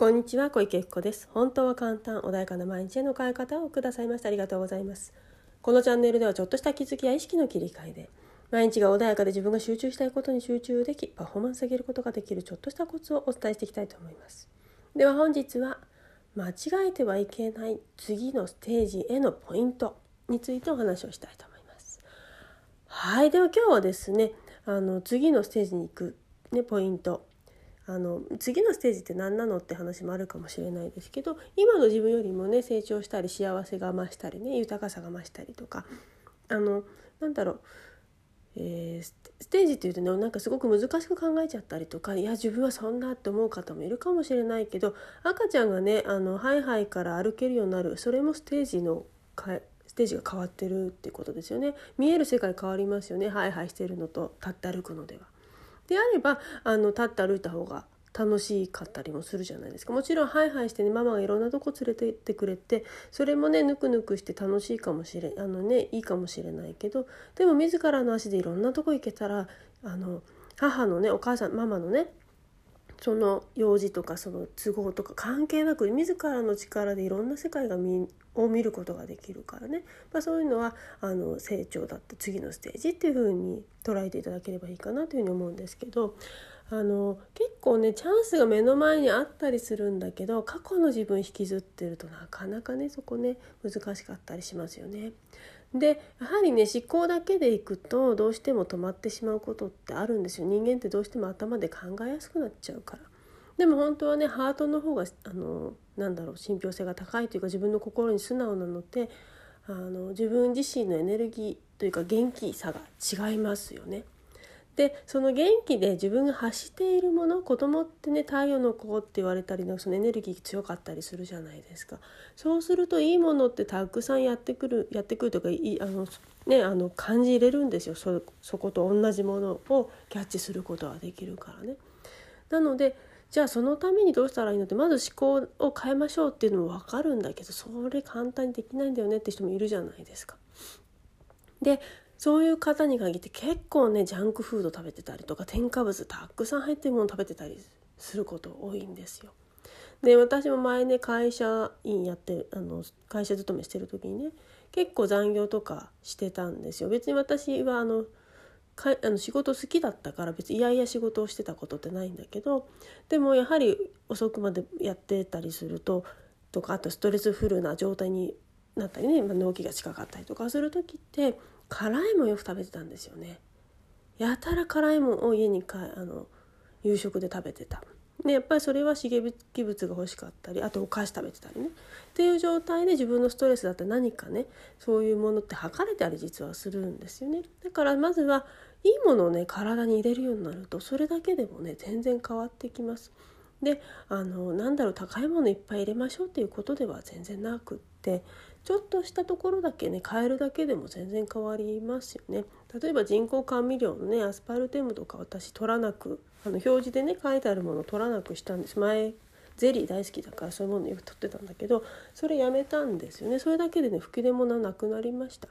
こんにちは小池子です。本当は簡単穏やかな毎日への変え方をくださいましてありがとうございます。このチャンネルではちょっとした気づきや意識の切り替えで毎日が穏やかで自分が集中したいことに集中できパフォーマンス上げることができるちょっとしたコツをお伝えしていきたいと思います。では本日は間違えてはいけない次のステージへのポイントについてお話をしたいと思います。はいでは今日はですねあの次のステージに行くねポイント。あの次のステージって何なのって話もあるかもしれないですけど今の自分よりもね成長したり幸せが増したりね豊かさが増したりとかあのなんだろう、えー、ステージっていうとねなんかすごく難しく考えちゃったりとかいや自分はそんなって思う方もいるかもしれないけど赤ちゃんがねあのハイハイから歩けるようになるそれもステージのステージが変わってるってことですよね見える世界変わりますよねハイハイしてるのと立って歩くのでは。であればあの立って歩いた方が楽しかったりもするじゃないですか。もちろんハイハイしてねママがいろんなとこ連れて行ってくれてそれもねぬくぬくして楽しいかもしれあのねいいかもしれないけどでも自らの足でいろんなとこ行けたらあの母のねお母さんママのねその用事とかその都合とか関係なく自らの力でいろんな世界が見を見ることができるからね、まあ、そういうのはあの成長だった次のステージっていうふうに捉えていただければいいかなというふうに思うんですけどあの結構ねチャンスが目の前にあったりするんだけど過去の自分引きずってるとなかなかねそこね難しかったりしますよね。でやはりね思考だけでいくとどうしても止まってしまうことってあるんですよ人間ってどうしても頭で考えやすくなっちゃうから。でも本当はねハートの方があのなんだろう信憑性が高いというか自分の心に素直なのであの自分自身のエネルギーというか元気さが違いますよね。でその元気で自分が発しているもの子供ってね太陽の子って言われたりのそのエネルギー強かったりするじゃないですかそうするといいものってたくさんやってくるやってくるとかいあの、ね、あの感じ入れるんですよそそこと同じものをキャッチすることができるからね。なのでじゃあそのためにどうしたらいいのってまず思考を変えましょうっていうのも分かるんだけどそれ簡単にできないんだよねって人もいるじゃないですか。でそういう方に限って結構ねジャンクフード食べてたりとか添加物たくさん入ってるもの食べてたりすること多いんですよ。で私も前ね会社員やってあの会社勤めしてる時にね結構残業とかしてたんですよ。別に私はあのかあの仕事好きだったから別にいやいや仕事をしてたことってないんだけどでもやはり遅くまでやってたりするととかあとストレスフルな状態になったりね、まあ、納期が近かったりとかする時って辛いもんよく食べてたんですよね。やたら辛いもんを家にかあの夕食で食べてた。でやっぱりそれは刺激物が欲しかったりあとお菓子食べてたりねっていう状態で自分のストレスだったら何かねそういうものって測れたり実はするんですよねだからまずはいいものをね体に入れるようになるとそれだけでもね全然変わってきます。であのなんだろう高いものいっぱい入れましょうっていうことでは全然なくってちょっとしたところだけね変えるだけでも全然変わりますよね。例えば人工甘味料のねアスパルテムとか私取らなくあの表示でね書いてあるものを取らなくしたんです。前ゼリー大好きだからそういうものよく取ってたんだけどそれやめたんですよね。それだけでね吹き出物はなくなりました。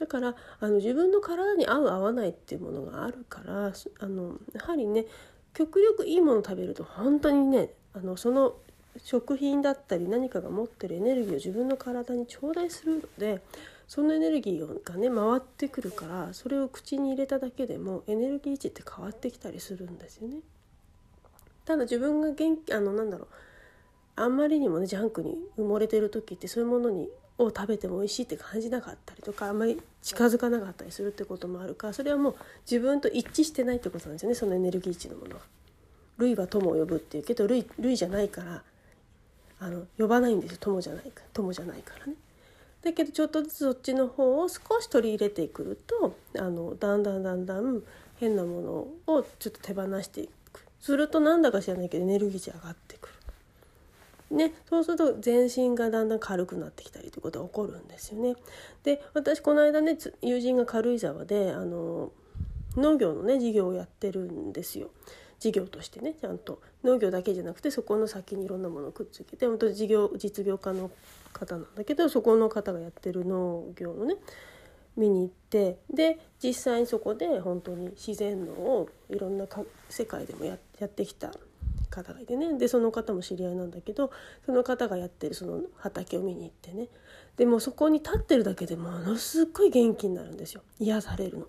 だからあの自分の体に合う合わないっていうものがあるからあのやはりね極力いいものを食べると本当にねあのその食品だったり何かが持ってるエネルギーを自分の体に頂戴するのでそのエネルギーがね回ってくるからそれを口に入れただけでもエネルギー値って変わってきたりするんですよね。ただ自分が元気あのなんだろうあんまりにもねジャンクに埋もれてる時ってそういうものにを食べても美味しいって感じなかったりとかあんまり近づかなかったりするってこともあるからそれはもう自分と一致してないってことなんですよねそのエネルギー値のものは。類は友を呼ぶっていうけど類類じゃないからあの呼ばないんですよ友じゃないか友じゃないからね。だけどちょっとずつそっちの方を少し取り入れてくるとあのだんだんだんだん変なものをちょっと手放していくするとなんだか知らないけどエネルギー値上がって。ね、そうすると全身がだんだん軽くなってきたりということが起こるんですよね。で私この間ね友人が軽井沢であの農業のね事業をやってるんですよ。事業としてねちゃんと農業だけじゃなくてそこの先にいろんなものをくっつけて本当事業実業家の方なんだけどそこの方がやってる農業のね見に行ってで実際にそこで本当に自然農をいろんな世界でもやってきた方がいてねでその方も知り合いなんだけどその方がやってるその畑を見に行ってねでもそこに立ってるだけでものすごい元気になるんですよ癒されるの。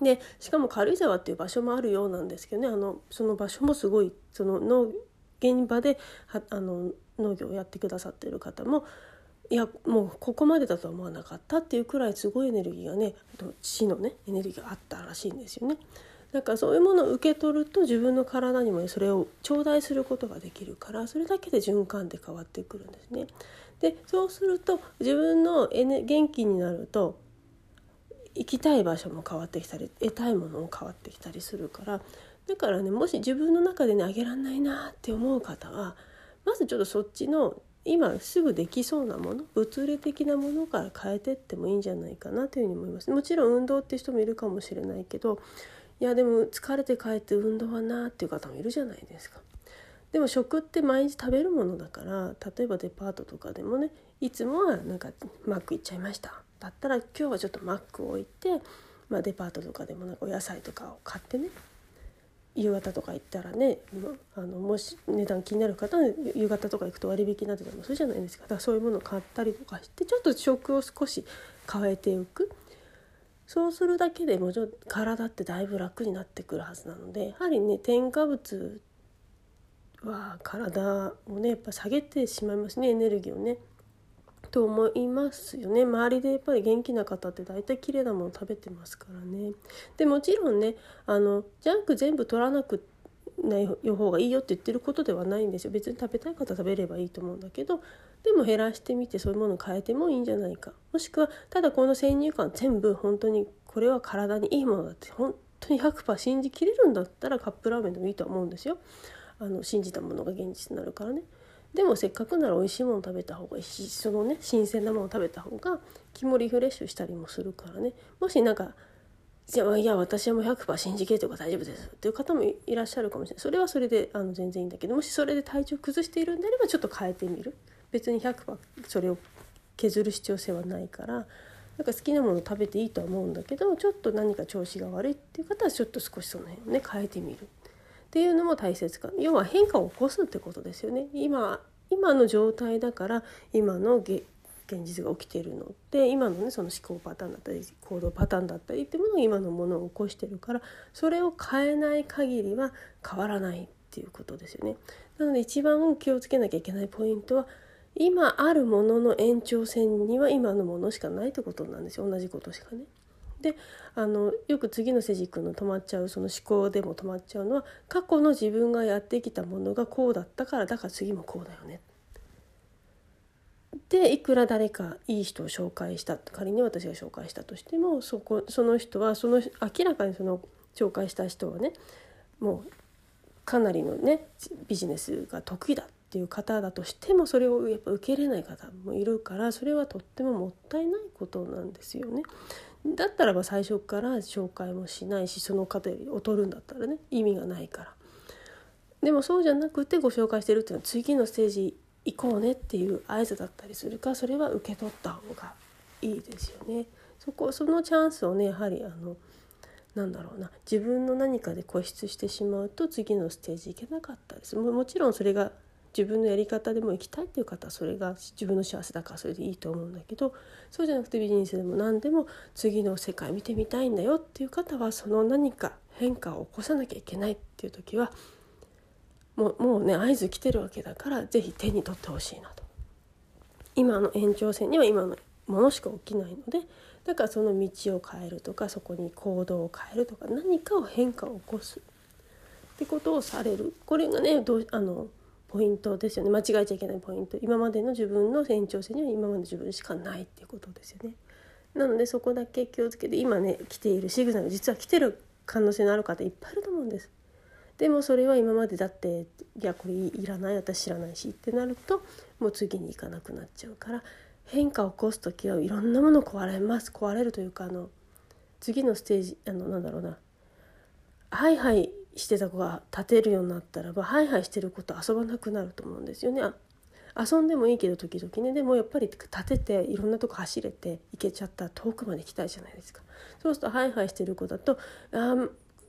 でしかも軽井沢っていう場所もあるようなんですけどねあのその場所もすごいその農現場ではあの農業をやってくださってる方もいやもうここまでだとは思わなかったっていうくらいすごいエネルギーがね地のねエネルギーがあったらしいんですよね。だかそういうものを受け取ると自分の体にもそれを頂戴することができるからそれだけで循環で変わってくるんですね。でそうすると自分の元気になると行きたい場所も変わってきたり得たいものも変わってきたりするからだからねもし自分の中でねあげらんないなって思う方はまずちょっとそっちの今すぐできそうなもの物理的なものから変えてってもいいんじゃないかなというふうに思いますもちろん運動って人もいるかもしれないけどいやでも疲れて帰って運動はなっていう方もいるじゃないですか。でも食って毎日食べるものだから例えばデパートとかでもねいつもはなんかマック行っちゃいました。だったら今日はちょっとマックを置いて、まあ、デパートとかでもなんかお野菜とかを買ってね夕方とか行ったらねあのもし値段気になる方は夕方とか行くと割引になってたりもするじゃないですか。だからそういうものを買ったりとかしてちょっと食を少し変えていく。そうするだけでも体ってだいぶ楽になってくるはずなのでやはりね添加物は体をねやっぱ下げてしまいますねエネルギーをね。と思いますよね周りでやっぱり元気な方って大体綺麗なもの食べてますからね。でもちろんねあのジャンク全部取らなくない方がいいよって言ってることではないんですよ別に食べたい方食べればいいと思うんだけどでも減らしてみてそういうものを変えてもいいんじゃないか。もしくはただこの先入観全部本当にこれは体にいいものだって本当に100%信じきれるんだったらカップラーメンでもいいと思うんですよ。あの信じたものが現実になるからね。でもせっかくなら美味しいもの食べた方がいいしそのね新鮮なもの食べた方が気もリフレッシュしたりもするからね。もしなんかじゃあいや私はもう100%信じきれてるか大丈夫です。っていう方もいらっしゃるかもしれない。それはそれであの全然いいんだけどもしそれで体調崩しているんであればちょっと変えてみる。別に100%それを削る必要性はないからなんか好きなもの食べていいとは思うんだけどちょっと何か調子が悪いっていう方はちょっと少しその辺をね変えてみる。っていうのも大切か要は変化を起こすってことですよね今今の状態だから今の現実が起きているので今のねその思考パターンだったり行動パターンだったりってものが今のものを起こしてるからそれを変えない限りは変わらないっていうことですよね。なので一番気をつけなきゃいけないポイントは今あるものの延長線には今のものしかないってことなんですよ同じことしかね。であのよく次のセジ君の止まっちゃうその思考でも止まっちゃうのは過去の自分がやってきたものがこうだったからだから次もこうだよね。でいくら誰かいい人を紹介した仮に私が紹介したとしてもそこその人はその明らかにその紹介した人はねもうかなりのねビジネスが得意だっていう方だとしてもそれをやっぱ受け入れない方もいるからそれはとってももったいないことなんですよね。だったらば最初から紹介もしないしその方より劣るんだったらね意味がないからでもそうじゃなくてご紹介してるっていうのは次のステージ行こうねっていう合図だったりするかそれは受け取った方がいいですよねそこそのチャンスをねやはりあのなんだろうな自分の何かで固執してしまうと次のステージ行けなかったですもちろんそれが自分のやり方でも行きたいっていう方はそれが自分の幸せだからそれでいいと思うんだけどそうじゃなくてビジネスでも何でも次の世界見てみたいんだよっていう方はその何か変化を起こさなきゃいけないっていう時はもうもうね合図来てるわけだから是非手に取ってほしいなと。今の延長線には今のものしか起きないのでだからその道を変えるとかそこに行動を変えるとか何かを変化を起こすってことをされるこれがねどうあのポイントですよね間違えちゃいけないポイント今までの自分の延長線には今まで自分しかないっていうことですよね。なのでそこだけ気をつけて今ね来ているシグナル実は来てる可能性のある方いっぱいいると思うんです。でもそれは今までだっていやこれいらない私知らないしってなるともう次に行かなくなっちゃうから変化を起こす時はいろんなもの壊れます壊れるというかあの次のステージあのなんだろうなはいはいしてた子が立てるようになったらばハイハイしてる子と遊ばなくなると思うんですよね。遊んでもいいけど時々ねでもやっぱり立てていろんなとこ走れて行けちゃったら遠くまで行きたいじゃないですか。そうするとハイハイしてる子だとあ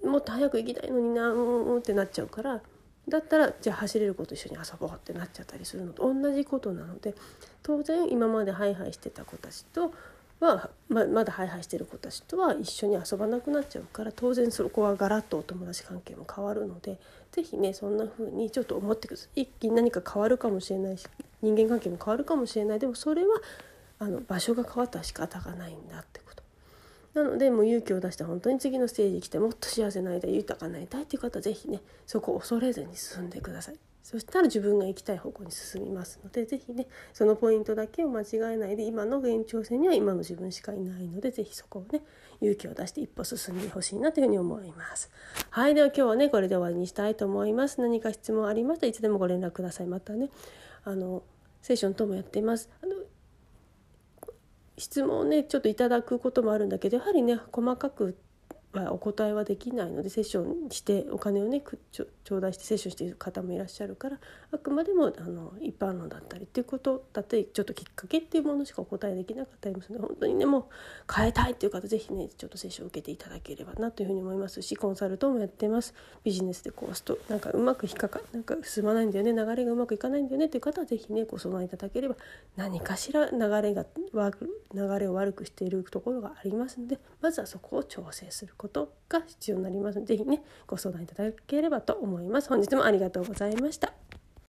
もっと早く行きたいのになうんうんってなっちゃうからだったらじゃあ走れる子と一緒に遊ぼうってなっちゃったりするのと同じことなので当然今までハイハイしてた子たちとはままだハイハイしてる子たちとは一緒に遊ばなくなっちゃうから当然そこはガラッとお友達関係も変わるので是非ねそんな風にちょっと思ってください一気に何か変わるかもしれないし人間関係も変わるかもしれないでもそれはあの場所が変わったら仕方がないんだって。なのでもう勇気を出して本当に次のステージに来てもっと幸せな間豊かになりたいっていう方は是非ねそこを恐れずに進んでください。そしたら自分が行きたい方向に進みますので是非ねそのポイントだけを間違えないで今の現状線には今の自分しかいないので是非そこをね勇気を出して一歩進んでほしいなというふうに思います。はいでは今日はねこれで終わりにしたいと思います。何か質問ありましたいつでもご連絡ください。またねあのセッションともやっています。あの質問をねちょっといただくこともあるんだけどやはりね細かくはお答えはできないのでセッションしてお金をね頂戴してセッションしている方もいらっしゃるからあくまでもあの一般論だったりっていうことだったりちょっときっかけっていうものしかお答えできなかったりもするので本当にねもう変えたいっていう方是非ねちょっとセッションを受けていただければなというふうに思いますしコンサルトもやってます。ビジネスでこうすとなんかうまく引っかかなんか進まないんだよね流れがうまくいかないんだよねっていう方は是非ねご相談いただければ何かしら流れが流れを悪くしているところがありますのでまずはそこを調整すること。ことが必要になりますので是非ねご相談いただければと思います。本日もありがとうございました。